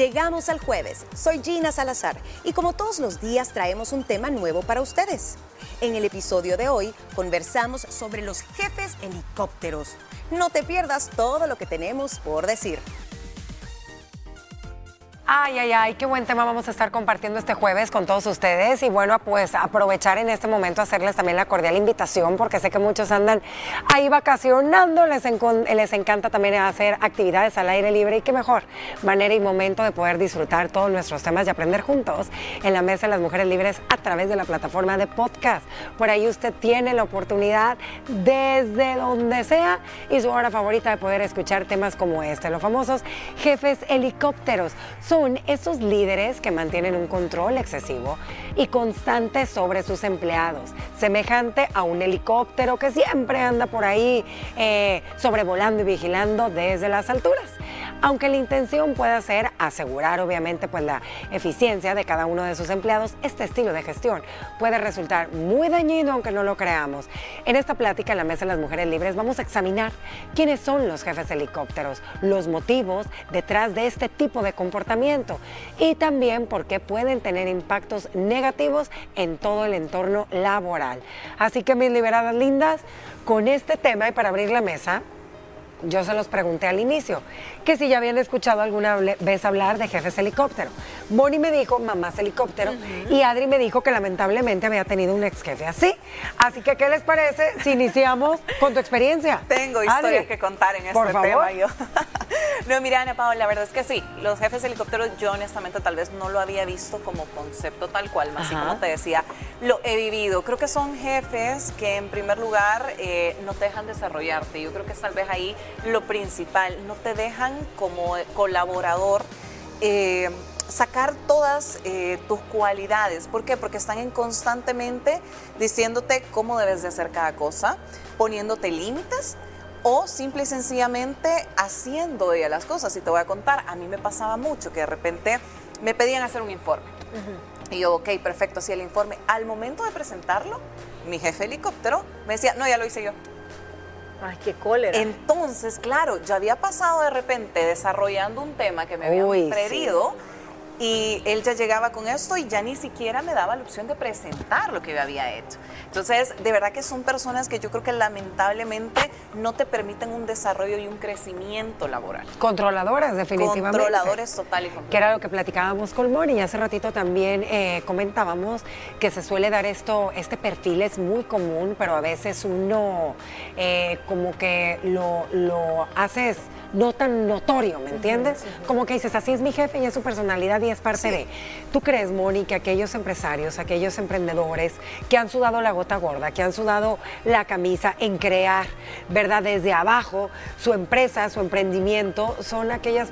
Llegamos al jueves. Soy Gina Salazar y como todos los días traemos un tema nuevo para ustedes. En el episodio de hoy conversamos sobre los jefes helicópteros. No te pierdas todo lo que tenemos por decir. Ay, ay, ay, qué buen tema vamos a estar compartiendo este jueves con todos ustedes. Y bueno, pues aprovechar en este momento hacerles también la cordial invitación, porque sé que muchos andan ahí vacacionando, les, les encanta también hacer actividades al aire libre y qué mejor manera y momento de poder disfrutar todos nuestros temas y aprender juntos en la Mesa de las Mujeres Libres a través de la plataforma de podcast. Por ahí usted tiene la oportunidad desde donde sea y su hora favorita de poder escuchar temas como este, los famosos jefes helicópteros. Esos líderes que mantienen un control excesivo y constante sobre sus empleados, semejante a un helicóptero que siempre anda por ahí eh, sobrevolando y vigilando desde las alturas aunque la intención pueda ser asegurar obviamente pues la eficiencia de cada uno de sus empleados, este estilo de gestión puede resultar muy dañino aunque no lo creamos. En esta plática en la Mesa de las Mujeres Libres vamos a examinar quiénes son los jefes helicópteros, los motivos detrás de este tipo de comportamiento y también por qué pueden tener impactos negativos en todo el entorno laboral. Así que mis liberadas lindas, con este tema y para abrir la mesa, yo se los pregunté al inicio, que si ya habían escuchado alguna vez hablar de jefes helicóptero. Bonnie me dijo mamás helicóptero y Adri me dijo que lamentablemente había tenido un ex jefe así. Así que, ¿qué les parece si iniciamos con tu experiencia? Tengo historias que contar en este tema yo. no, mira, Ana Paola, la verdad es que sí, los jefes helicópteros yo honestamente tal vez no lo había visto como concepto tal cual, más así como te decía, lo he vivido. Creo que son jefes que en primer lugar eh, no te dejan desarrollarte. Yo creo que tal vez ahí lo principal, no te dejan como colaborador eh, sacar todas eh, tus cualidades. ¿Por qué? Porque están en constantemente diciéndote cómo debes de hacer cada cosa, poniéndote límites o simple y sencillamente haciendo ella las cosas. Y te voy a contar, a mí me pasaba mucho que de repente me pedían hacer un informe. Y yo, ok, perfecto, hacía el informe. Al momento de presentarlo, mi jefe helicóptero me decía, no, ya lo hice yo. Ay, qué cólera. Entonces, claro, yo había pasado de repente desarrollando un tema que me habían pedido. Y él ya llegaba con esto y ya ni siquiera me daba la opción de presentar lo que yo había hecho. Entonces, de verdad que son personas que yo creo que lamentablemente no te permiten un desarrollo y un crecimiento laboral. Controladoras, definitivamente. Controladores total y completamente. Que era lo que platicábamos con Moni y hace ratito también eh, comentábamos que se suele dar esto, este perfil es muy común, pero a veces uno eh, como que lo, lo haces no tan notorio, ¿me entiendes? Como que dices, así es mi jefe y es su personalidad y es parte de. ¿Tú crees, Moni, que aquellos empresarios, aquellos emprendedores que han sudado la gota gorda, que han sudado la camisa en crear, ¿verdad? Desde abajo, su empresa, su emprendimiento, son aquellas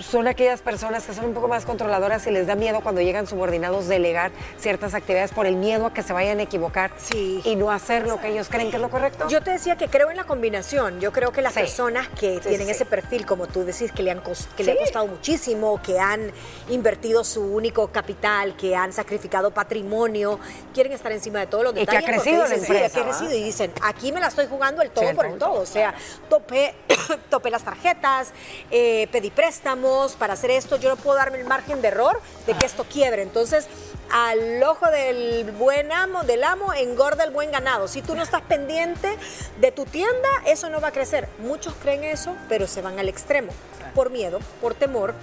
son aquellas personas que son un poco más controladoras y les da miedo cuando llegan subordinados delegar ciertas actividades por el miedo a que se vayan a equivocar y no hacer lo que ellos creen que es lo correcto. Yo te decía que creo en la combinación. Yo creo que las personas que tienen ese perfil, como tú decís, que le han que le ha costado muchísimo, que han invertido su único capital, que han sacrificado patrimonio, quieren estar encima de todos los detalles. Y que ha crecido la empresa. que ha crecido y dicen, aquí me la estoy jugando el todo por el todo. O sea, topé, topé las tarjetas, eh, pedí préstamos estamos para hacer esto, yo no puedo darme el margen de error de que esto quiebre. Entonces, al ojo del buen amo, del amo, engorda el buen ganado. Si tú no estás pendiente de tu tienda, eso no va a crecer. Muchos creen eso, pero se van al extremo por miedo, por temor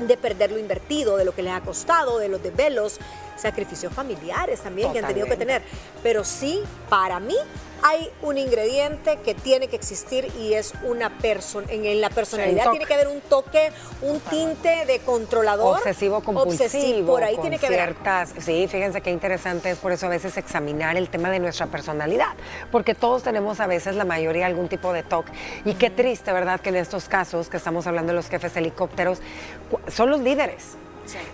de perder lo invertido, de lo que les ha costado, de los desvelos, sacrificios familiares también que han tenido que tener. Pero sí, para mí, hay un ingrediente que tiene que existir y es una persona. En, la personalidad tiene que haber un toque, un tinte de controlador. Obsesivo compulsivo. por ahí tiene que ciertas, Sí, fíjense qué interesante es por eso a veces examinar el tema de nuestra personalidad. Porque todos tenemos a veces, la mayoría, algún tipo de toque. Y qué triste, ¿verdad? Que en estos casos que estamos hablando de los jefes helicópteros, son los líderes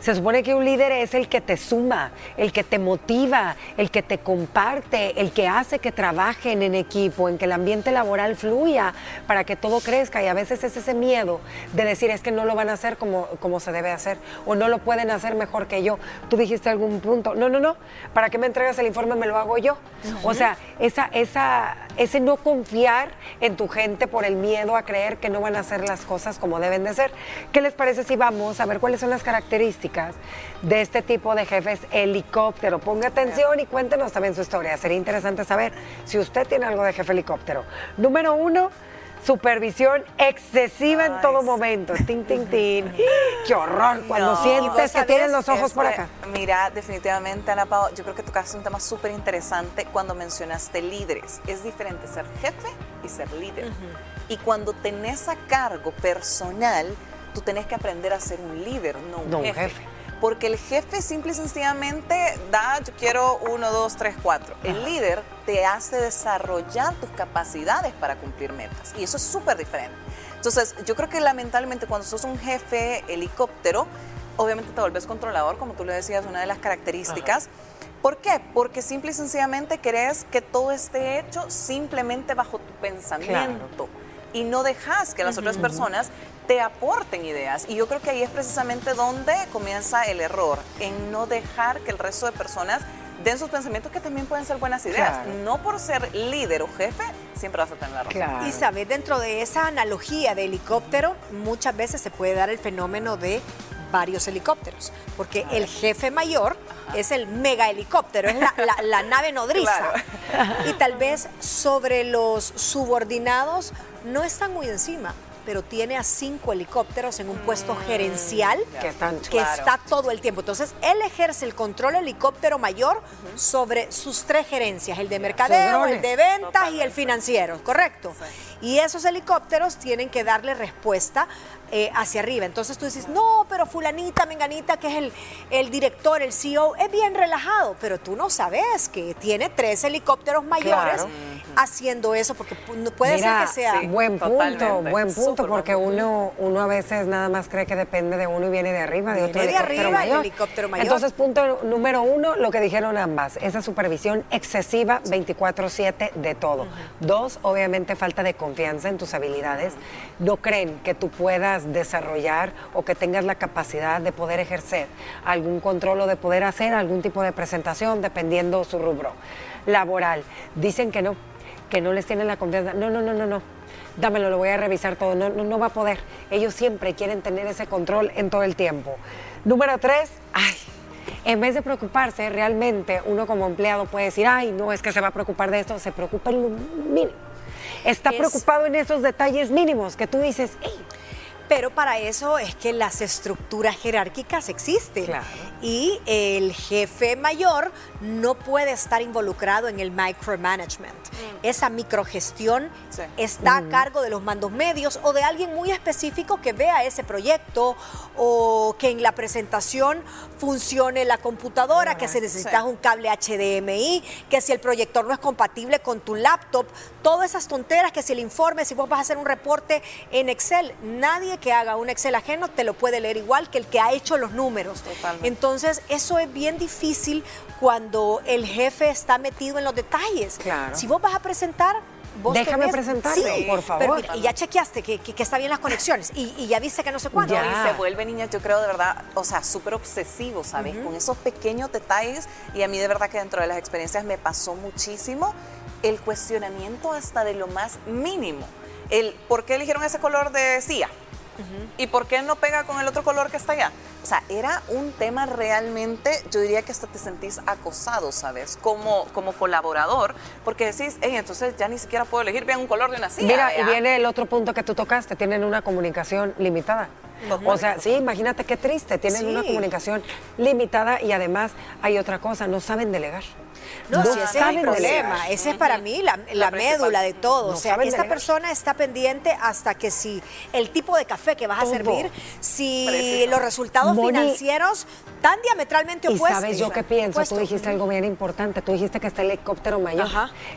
Se supone que un líder es el que te suma, el que te motiva, el que te comparte, el que hace que trabajen en equipo, en que el ambiente laboral fluya para que todo crezca. Y a veces es ese miedo de decir es que no lo van a hacer como, como se debe hacer o no lo pueden hacer mejor que yo. Tú dijiste algún punto, no, no, no, ¿para qué me entregas el informe? Me lo hago yo. O sea, esa, esa, ese no confiar en tu gente por el miedo a creer que no van a hacer las cosas como deben de ser. ¿Qué les parece si vamos a ver cuáles son las características de este tipo de jefes helicóptero? Ponga atención y cuéntenos también su historia. Sería interesante saber si usted tiene algo de jefe helicóptero. Número uno, supervisión excesiva en todo momento. Tin, tin, tin. Qué horror cuando sientes que tienes los ojos por acá. Mira, definitivamente, Ana Pao, yo creo que tocaste un tema súper interesante cuando mencionaste líderes. Es diferente ser jefe y ser líder. Y cuando tenés a cargo personal, tú tenés que aprender a ser un líder, no un jefe. Porque el jefe simple y sencillamente da, yo quiero uno, dos, tres, cuatro. El líder te hace desarrollar tus capacidades para cumplir metas. Y eso es súper diferente. Entonces, yo creo que lamentablemente cuando sos un jefe helicóptero, obviamente te vuelves controlador, como tú le decías, una de las características. ¿Por qué? Porque simple y sencillamente crees que todo esté hecho simplemente bajo tu pensamiento. Y no dejas que las otras personas te aporten ideas. Y yo creo que ahí es precisamente donde comienza el error, en no dejar que el resto de personas den sus pensamientos que también pueden ser buenas ideas. No por ser líder o jefe, siempre vas a tener la razón. Y sabes, dentro de esa analogía de helicóptero, muchas veces se puede dar el fenómeno de varios helicópteros, porque el jefe mayor es el mega helicóptero, es la, nave nodriza. Y tal vez sobre los subordinados no están muy encima pero tiene a cinco helicópteros en un puesto mm, gerencial que, está todo el tiempo. Entonces, él ejerce el control helicóptero mayor sobre sus tres gerencias, el de mercadeo, el de ventas y el financiero, ¿correcto? Y esos helicópteros tienen que darle respuesta eh, hacia arriba. Entonces tú dices, no, pero fulanita, menganita, que es el, el director, el CEO, es bien relajado, pero tú no sabes que tiene tres helicópteros mayores haciendo eso, porque puede ser que sea... buen punto, buen punto, porque uno, uno a veces nada más cree que depende de uno y viene de arriba, de otro de arriba, El helicóptero mayor. Entonces, punto número uno, lo que dijeron ambas, esa supervisión excesiva 24-7 de todo. Dos, obviamente falta de confianza en tus habilidades. No creen que tú puedas desarrollar o que tengas la capacidad de poder ejercer algún control o de poder hacer algún tipo de presentación, dependiendo su rubro laboral. Dicen que no, que no les tienen la confianza. No, no, no, no, no. Dámelo, lo voy a revisar todo. No, no, no va a poder. Ellos siempre quieren tener ese control en todo el tiempo. Número tres, ay, en vez de preocuparse, realmente uno como empleado puede decir, ay, no es que se va a preocupar de esto, se preocupa en lo mínimo. Está preocupado en esos detalles mínimos que tú dices, hey, pero para eso es que las estructuras jerárquicas existen. Y el jefe mayor no puede estar involucrado en el micromanagement. Mm. Esa microgestión está a cargo de los mandos medios o de alguien muy específico que vea ese proyecto o que en la presentación funcione la computadora, que se necesita un cable HDMI, que si el proyector no es compatible con tu laptop, todas esas tonteras, que si el informe, si vos vas a hacer un reporte en Excel, nadie que haga un Excel ajeno te lo puede leer igual que el que ha hecho los números. Entonces, eso es bien difícil cuando el jefe está metido en los detalles. Si vos vas a presentar, Vos Déjame presentarme, por favor. y ya chequeaste que, que, está bien las conexiones y, ya viste que no sé cuánto. Y se vuelve, niña, yo creo de verdad, o sea, súper obsesivo, ¿sabes? Con esos pequeños detalles y a mí de verdad que dentro de las experiencias me pasó muchísimo el cuestionamiento hasta de lo más mínimo. El por qué eligieron ese color de ¿Y por qué no pega con el otro color que está allá? O sea, era un tema realmente, yo diría que hasta te sentís acosado, ¿sabes? Como, como colaborador, porque decís, hey, entonces ya ni siquiera puedo elegir bien un color de una silla. Mira, y viene el otro punto que tú tocaste, tienen una comunicación limitada. O sea, sí, imagínate qué triste, tienen una comunicación limitada y además hay otra cosa, no saben delegar. No, si ese es el problema. Ese es para mí la, médula de todo. o sea, esta persona está pendiente hasta que si el tipo de café que vas a servir, si los resultados financieros tan diametralmente opuestos. Y sabes yo qué pienso, tú dijiste algo bien importante, tú dijiste que está el helicóptero mayor.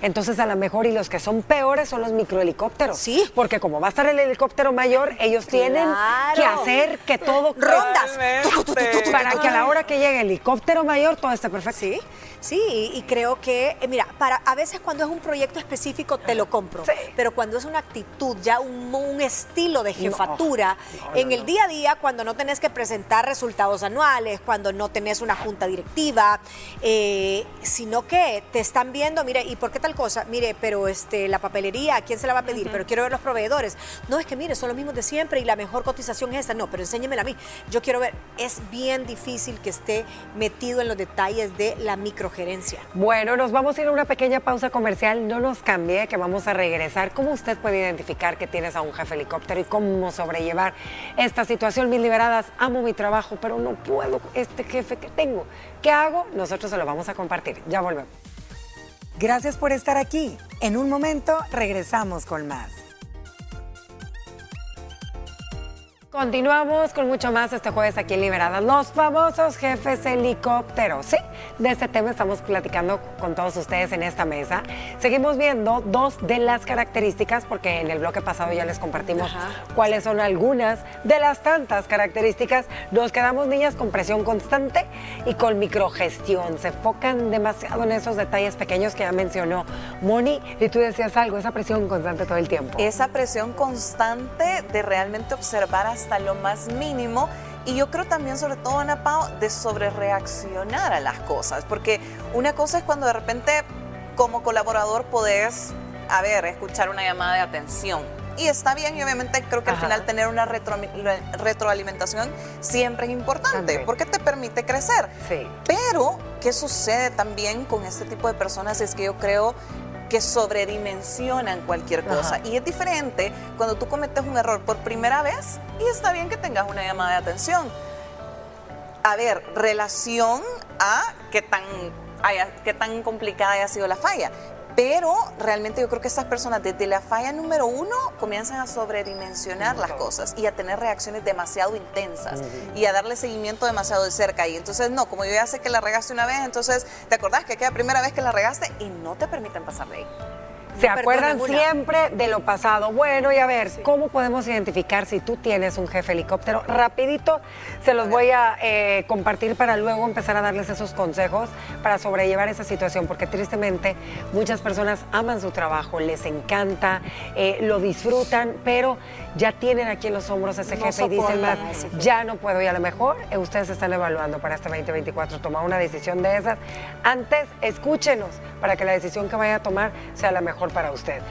Entonces a lo mejor y los que son peores son los microhelicópteros. Sí. Porque como va a estar el helicóptero mayor, ellos tienen que hacer que todo... Rondas. Para que a la hora que llegue el helicóptero mayor todo esté perfecto. Sí. Sí, y creo que, eh, mira, para a veces cuando es un proyecto específico te lo compro, pero cuando es una actitud, ya un, estilo de jefatura, en el día a día, cuando no tenés que presentar resultados anuales, cuando no tenés una junta directiva, eh, sino que te están viendo, mire, ¿y por qué tal cosa? Mire, pero este, la papelería, ¿a quién se la va a pedir? Pero quiero ver los proveedores. No, es que mire, son los mismos de siempre y la mejor cotización es esta. No, pero enséñemela a mí. Yo quiero ver, es bien difícil que esté metido en los detalles de la micro gerencia. Bueno, nos vamos a ir a una pequeña pausa comercial. No nos cambie, que vamos a regresar. ¿Cómo usted puede identificar que tienes a un jefe helicóptero y cómo sobrellevar esta situación? Mis liberadas, amo mi trabajo, pero no puedo este jefe que tengo. ¿Qué hago? Nosotros se lo vamos a compartir. Ya volvemos. Gracias por estar aquí. En un momento regresamos con más. Continuamos con mucho más este jueves aquí en Liberadas. Los famosos jefes helicópteros. Sí, de este tema estamos platicando con todos ustedes en esta mesa. Seguimos viendo dos de las características, porque en el bloque pasado ya les compartimos cuáles son algunas de las tantas características. Nos quedamos niñas con presión constante y con microgestión. Se enfocan demasiado en esos detalles pequeños que ya mencionó Moni. Y tú decías algo, esa presión constante todo el tiempo. Esa presión constante de realmente observar a hasta lo más mínimo. Y yo creo también, sobre todo, Ana Pao, de sobre reaccionar a las cosas. Porque una cosa es cuando de repente, como colaborador, podés, a ver, escuchar una llamada de atención. Y está bien, y obviamente creo que al final tener una retroalimentación siempre es importante, porque te permite crecer. Sí. Pero, ¿qué sucede también con este tipo de personas? Es que yo creo que sobredimensionan cualquier cosa. Y es diferente cuando tú cometes un error por primera vez y está bien que tengas una llamada de atención. A ver, relación a qué tan, haya, qué tan complicada haya sido la falla. Pero realmente yo creo que estas personas desde la falla número uno comienzan a sobredimensionar las cosas y a tener reacciones demasiado intensas y a darle seguimiento demasiado de cerca. Y entonces, no, como yo ya sé que la regaste una vez, entonces te acordás que aquella primera vez que la regaste y no te permiten pasar de ahí. Se acuerdan siempre de lo pasado. Bueno, y a ver, ¿cómo podemos identificar si tú tienes un jefe helicóptero? Rapidito se los voy a eh, compartir para luego empezar a darles esos consejos para sobrellevar esa situación, porque tristemente muchas personas aman su trabajo, les encanta, eh, lo disfrutan, pero ya tienen aquí en los hombros ese jefe y dicen más, ya no puedo y a lo mejor eh, ustedes están evaluando para este 2024 tomar una decisión de esas. Antes, escúchenos para que la decisión que vaya a tomar sea la mejor para usted.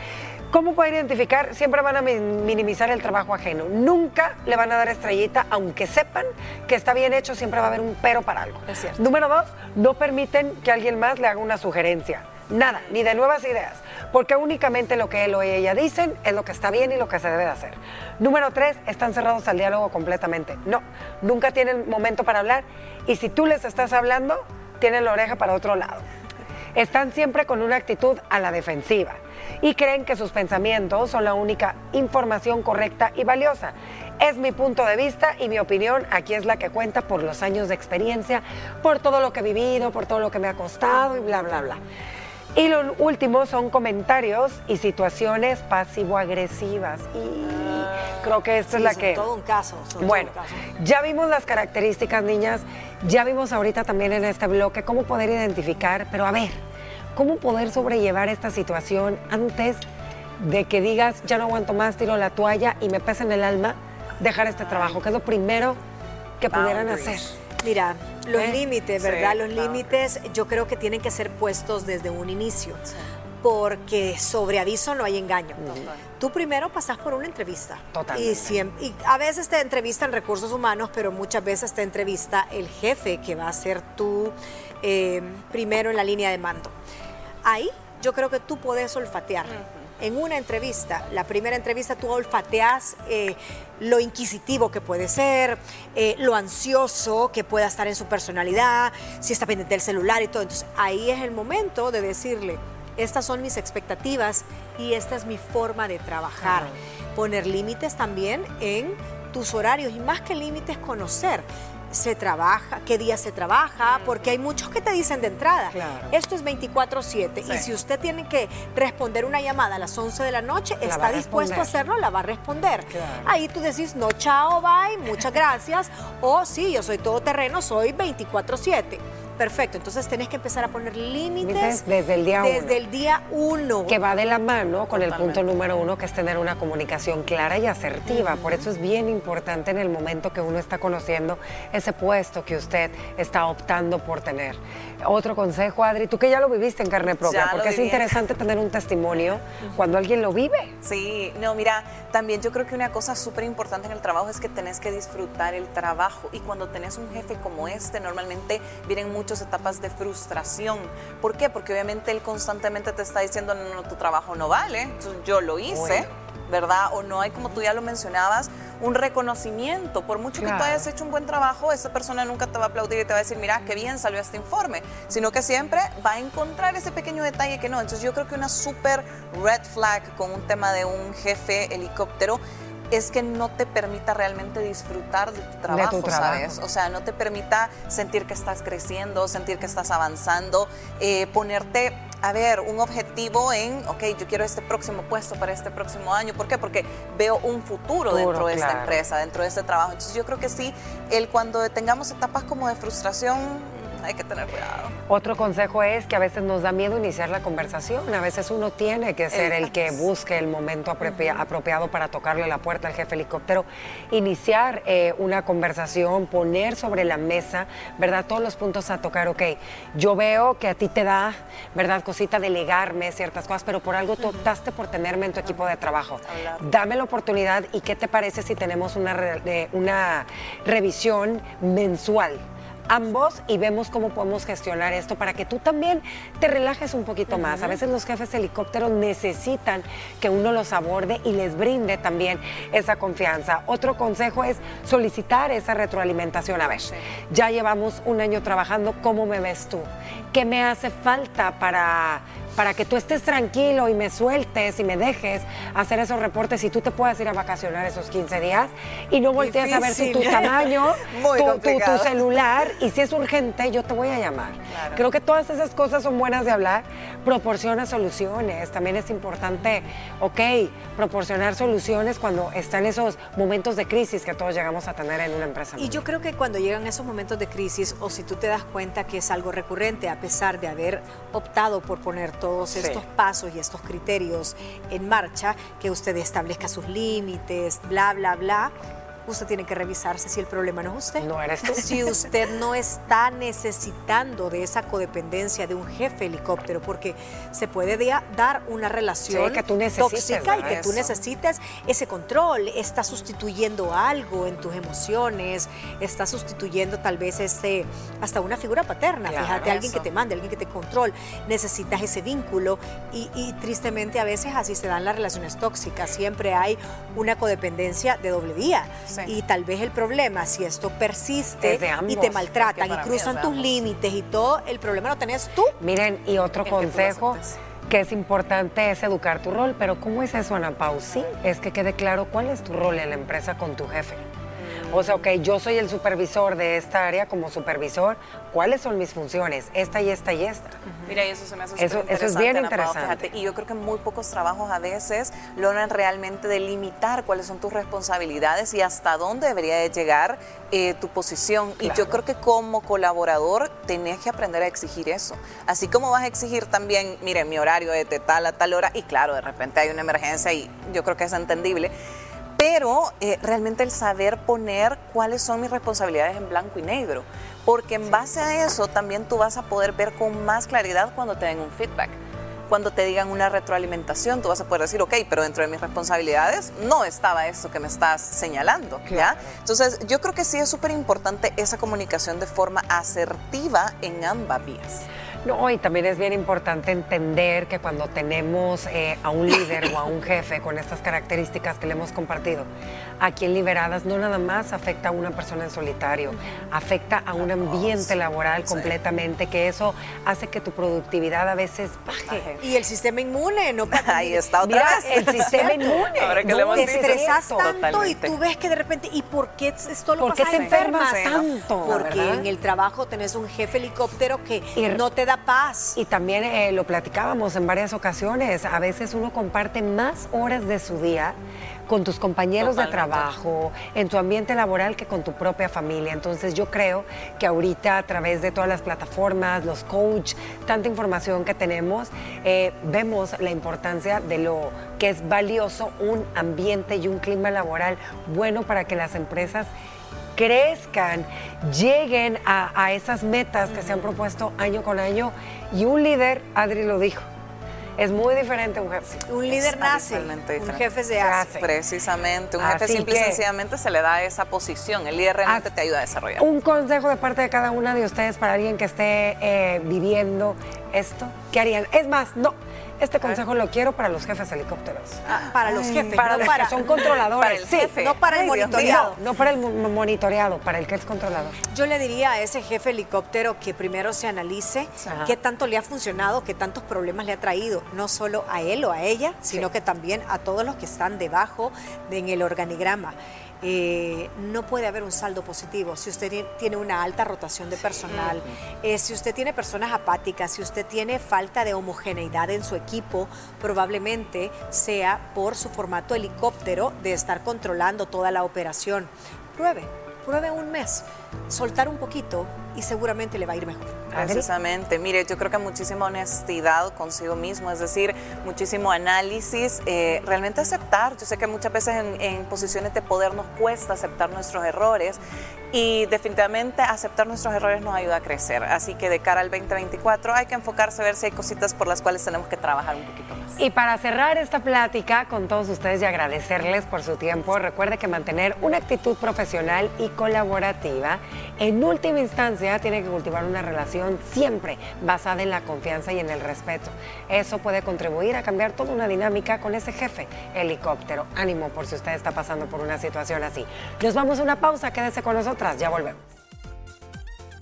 ¿Cómo puede identificar? Siempre van a minimizar el trabajo ajeno. Nunca le van a dar estrellita, aunque sepan que está bien hecho, siempre va a haber un pero para algo. Es. Número dos, no permiten que alguien más le haga una sugerencia. Nada, ni de nuevas ideas, porque únicamente lo que él o ella dicen es lo que está bien y lo que se debe de hacer. Número tres, están cerrados al diálogo completamente. No, nunca tienen momento para hablar y si tú les estás hablando, tienen la oreja para otro lado. Están siempre con una actitud a la defensiva y creen que sus pensamientos son la única información correcta y valiosa. Es mi punto de vista y mi opinión aquí es la que cuenta por los años de experiencia, por todo lo que he vivido, por todo lo que me ha costado y bla, bla, bla. Y lo último son comentarios y situaciones pasivo-agresivas. Y creo que esta es la que... Todo un caso. bueno, ya vimos las características, niñas. Ya vimos ahorita también en este bloque cómo poder identificar, pero a ver, cómo poder sobrellevar esta situación antes de que digas, ya no aguanto más, tiro la toalla y me pesa en el alma dejar este trabajo, que es lo primero que pudieran hacer. Mira, los ¿Eh? límites, ¿verdad? los límites yo creo que tienen que ser puestos desde un inicio. Porque sobre aviso no hay engaño. Tú primero pasas por una entrevista. Totalmente. Y, siempre, y a veces te entrevistan recursos humanos, pero muchas veces te entrevista el jefe que va a ser tú eh, primero en la línea de mando. Ahí yo creo que tú puedes olfatear en una entrevista, la primera entrevista tú olfateas eh, lo inquisitivo que puede ser, eh, lo ansioso que pueda estar en su personalidad, si está pendiente del celular y todo. Entonces ahí es el momento de decirle, estas son mis expectativas y esta es mi forma de trabajar. Poner límites también en tus horarios y más que límites, conocer se trabaja, qué día se trabaja, porque hay muchos que te dicen de entrada, esto es 24/7 y si usted tiene que responder una llamada a las 11 de la noche, está dispuesto a hacerlo, la va a responder. Ahí tú decís, no, chao, bye, muchas gracias, o sí, yo soy todoterreno, soy 24/7. Perfecto, entonces tenés que empezar a poner límites desde el día uno. Desde el día uno. Que va de la mano con el punto número uno, que es tener una comunicación clara y asertiva. Por eso es bien importante en el momento que uno está conociendo ese puesto que usted está optando por tener. Otro consejo, Adri, tú que ya lo viviste en carne propia, porque es interesante tener un testimonio cuando alguien lo vive. Sí, no, mira, también yo creo que una cosa súper importante en el trabajo es que tenés que disfrutar el trabajo y cuando tenés un jefe como este, normalmente vienen muchos etapas de frustración. ¿Por qué? Porque obviamente él constantemente te está diciendo, no, no, tu trabajo no vale, yo lo hice. ¿verdad? O no hay, como tú ya lo mencionabas, un reconocimiento. Por mucho que tú hayas hecho un buen trabajo, esa persona nunca te va a aplaudir y te va a decir, mira, qué bien salió este informe, sino que siempre va a encontrar ese pequeño detalle que no. Entonces yo creo que una super red flag con un tema de un jefe helicóptero es que no te permita realmente disfrutar de tu trabajo, ¿sabes? O sea, no te permita sentir que estás creciendo, sentir que estás avanzando, eh, ponerte a ver, un objetivo en, ok, yo quiero este próximo puesto para este próximo año. ¿Por qué? Porque veo un futuro, dentro de esta empresa, dentro de este trabajo. Entonces yo creo que sí, el cuando tengamos etapas como de frustración, hay que tener cuidado. Otro consejo es que a veces nos da miedo iniciar la conversación. A veces uno tiene que ser el que busque el momento apropiado para tocarle la puerta al jefe helicóptero, iniciar eh, una conversación, poner sobre la mesa, ¿verdad? Todos los puntos a tocar. Ok, yo veo que a ti te da, ¿verdad? Cosita delegarme ciertas cosas, pero por algo tú optaste por tenerme en tu equipo de trabajo. Dame la oportunidad y ¿qué te parece si tenemos una, una revisión mensual? Ambos y vemos cómo podemos gestionar esto para que tú también te relajes un poquito más. A veces los jefes helicópteros necesitan que uno los aborde y les brinde también esa confianza. Otro consejo es solicitar esa retroalimentación. A ver, ya llevamos un año trabajando, ¿cómo me ves tú? ¿Qué me hace falta para para que tú estés tranquilo y me sueltes y me dejes hacer esos reportes y tú te puedas ir a vacacionar esos 15 días y no voltees a ver tu, tamaño, tu, celular y si es urgente yo te voy a llamar. Creo que todas esas cosas son buenas de hablar. Proporciona soluciones. También es importante, ok, proporcionar soluciones cuando están esos momentos de crisis que todos llegamos a tener en una empresa. Y yo creo que cuando llegan esos momentos de crisis o si tú te das cuenta que es algo recurrente a pesar de haber optado por poner todos estos pasos y estos criterios en marcha, que usted establezca sus límites, bla, bla, bla usted tiene que revisarse si el problema no es usted. No eres tú. Si usted no está necesitando de esa codependencia de un jefe helicóptero, porque se puede dar una relación tóxica y que tú necesites ese control. Está sustituyendo algo en tus emociones, está sustituyendo tal vez ese, hasta una figura paterna. Fíjate, alguien que te mande, alguien que te controle. Necesitas ese vínculo y, tristemente a veces así se dan las relaciones tóxicas. Siempre hay una codependencia de doble vía. Y tal vez el problema, si esto persiste y te maltratan y cruzan tus límites y todo, el problema lo tenés tú. Miren, y otro consejo que es importante es educar tu rol, pero ¿cómo es eso, Ana Pau? Sí, es que quede claro cuál es tu rol en la empresa con tu jefe. O sea, ok, yo soy el supervisor de esta área como supervisor. ¿Cuáles son mis funciones? Esta y esta y esta. Mira, y eso se me hace eso, eso es bien interesante. Y yo creo que muy pocos trabajos a veces logran realmente delimitar cuáles son tus responsabilidades y hasta dónde debería de llegar eh, tu posición. Y yo creo que como colaborador tenés que aprender a exigir eso. Así como vas a exigir también, mire, mi horario es de tal a tal hora y claro, de repente hay una emergencia y yo creo que es entendible pero eh, realmente el saber poner cuáles son mis responsabilidades en blanco y negro, porque en base a eso también tú vas a poder ver con más claridad cuando te den un feedback. Cuando te digan una retroalimentación, tú vas a poder decir, ok, pero dentro de mis responsabilidades no estaba esto que me estás señalando, ¿ya? Entonces, yo creo que sí es súper importante esa comunicación de forma asertiva en ambas vías. No, y también es bien importante entender que cuando tenemos eh, a un líder o a un jefe con estas características que le hemos compartido, aquí en Liberadas no nada más afecta a una persona en solitario, afecta a un ambiente laboral completamente, que eso hace que tu productividad a veces baje. Y el sistema inmune, ¿no? Ahí está otra vez. El sistema inmune. Ahora que te estresas tanto y tú ves que de repente, ¿y por qué esto lo ¿Por qué te enfermas tanto? Porque en el trabajo tenés un jefe helicóptero que no te da paz. Y también eh, lo platicábamos en varias ocasiones, a veces uno comparte más horas de su día con tus compañeros de trabajo, en tu ambiente laboral que con tu propia familia. Entonces yo creo que ahorita a través de todas las plataformas, los coach, tanta información que tenemos, eh, vemos la importancia de lo que es valioso un ambiente y un clima laboral bueno para que las empresas crezcan, lleguen a, a esas metas que se han propuesto año con año. Y un líder, Adri lo dijo, es muy diferente un jefe. Un líder nace, un jefe se hace. Precisamente, un jefe simple y sencillamente se le da esa posición. El líder realmente te ayuda a desarrollar. Un consejo de parte de cada una de ustedes para alguien que esté eh, viviendo esto, ¿qué harían? Es más, no, este consejo lo quiero para los jefes helicópteros. Ah, para los jefes, para los que son controladores. Para el jefe. No para el monitoreado. No, para el monitoreado, para el que es controlador. Yo le diría a ese jefe helicóptero que primero se analice qué tanto le ha funcionado, qué tantos problemas le ha traído, no solo a él o a ella, sino que también a todos los que están debajo en el organigrama. Eh, no puede haber un saldo positivo. Si usted tiene una alta rotación de personal, eh, si usted tiene personas apáticas, si usted tiene falta de homogeneidad en su equipo, probablemente sea por su formato helicóptero de estar controlando toda la operación. Pruebe, pruebe un mes, soltar un poquito y seguramente le va a ir mejor. Precisamente, mire, yo creo que muchísima honestidad consigo mismo, es decir, muchísimo análisis, eh, realmente aceptar. Yo sé que muchas veces en, en, posiciones de poder nos cuesta aceptar nuestros errores y definitivamente aceptar nuestros errores nos ayuda a crecer. Así que de cara al 2024 hay que enfocarse a ver si hay cositas por las cuales tenemos que trabajar un poquito más. Y para cerrar esta plática con todos ustedes y agradecerles por su tiempo, recuerde que mantener una actitud profesional y colaborativa en última instancia tiene que cultivar una relación siempre basada en la confianza y en el respeto. Eso puede contribuir a cambiar toda una dinámica con ese jefe helicóptero. Ánimo por si usted está pasando por una situación así. Nos vamos a una pausa, quédese con nosotros ya volvemos.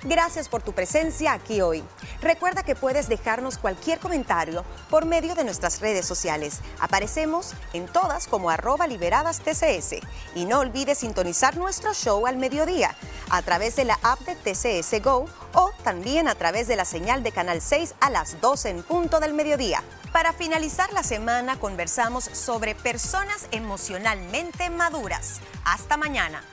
Gracias por tu presencia aquí hoy. Recuerda que puedes dejarnos cualquier comentario por medio de nuestras redes sociales. Aparecemos en todas como arroba liberadas TCS. Y no olvides sintonizar nuestro show al mediodía a través de la app de TCS Go o también a través de la señal de Canal 6 a las 12 en punto del mediodía. Para finalizar la semana conversamos sobre personas emocionalmente maduras. Hasta mañana.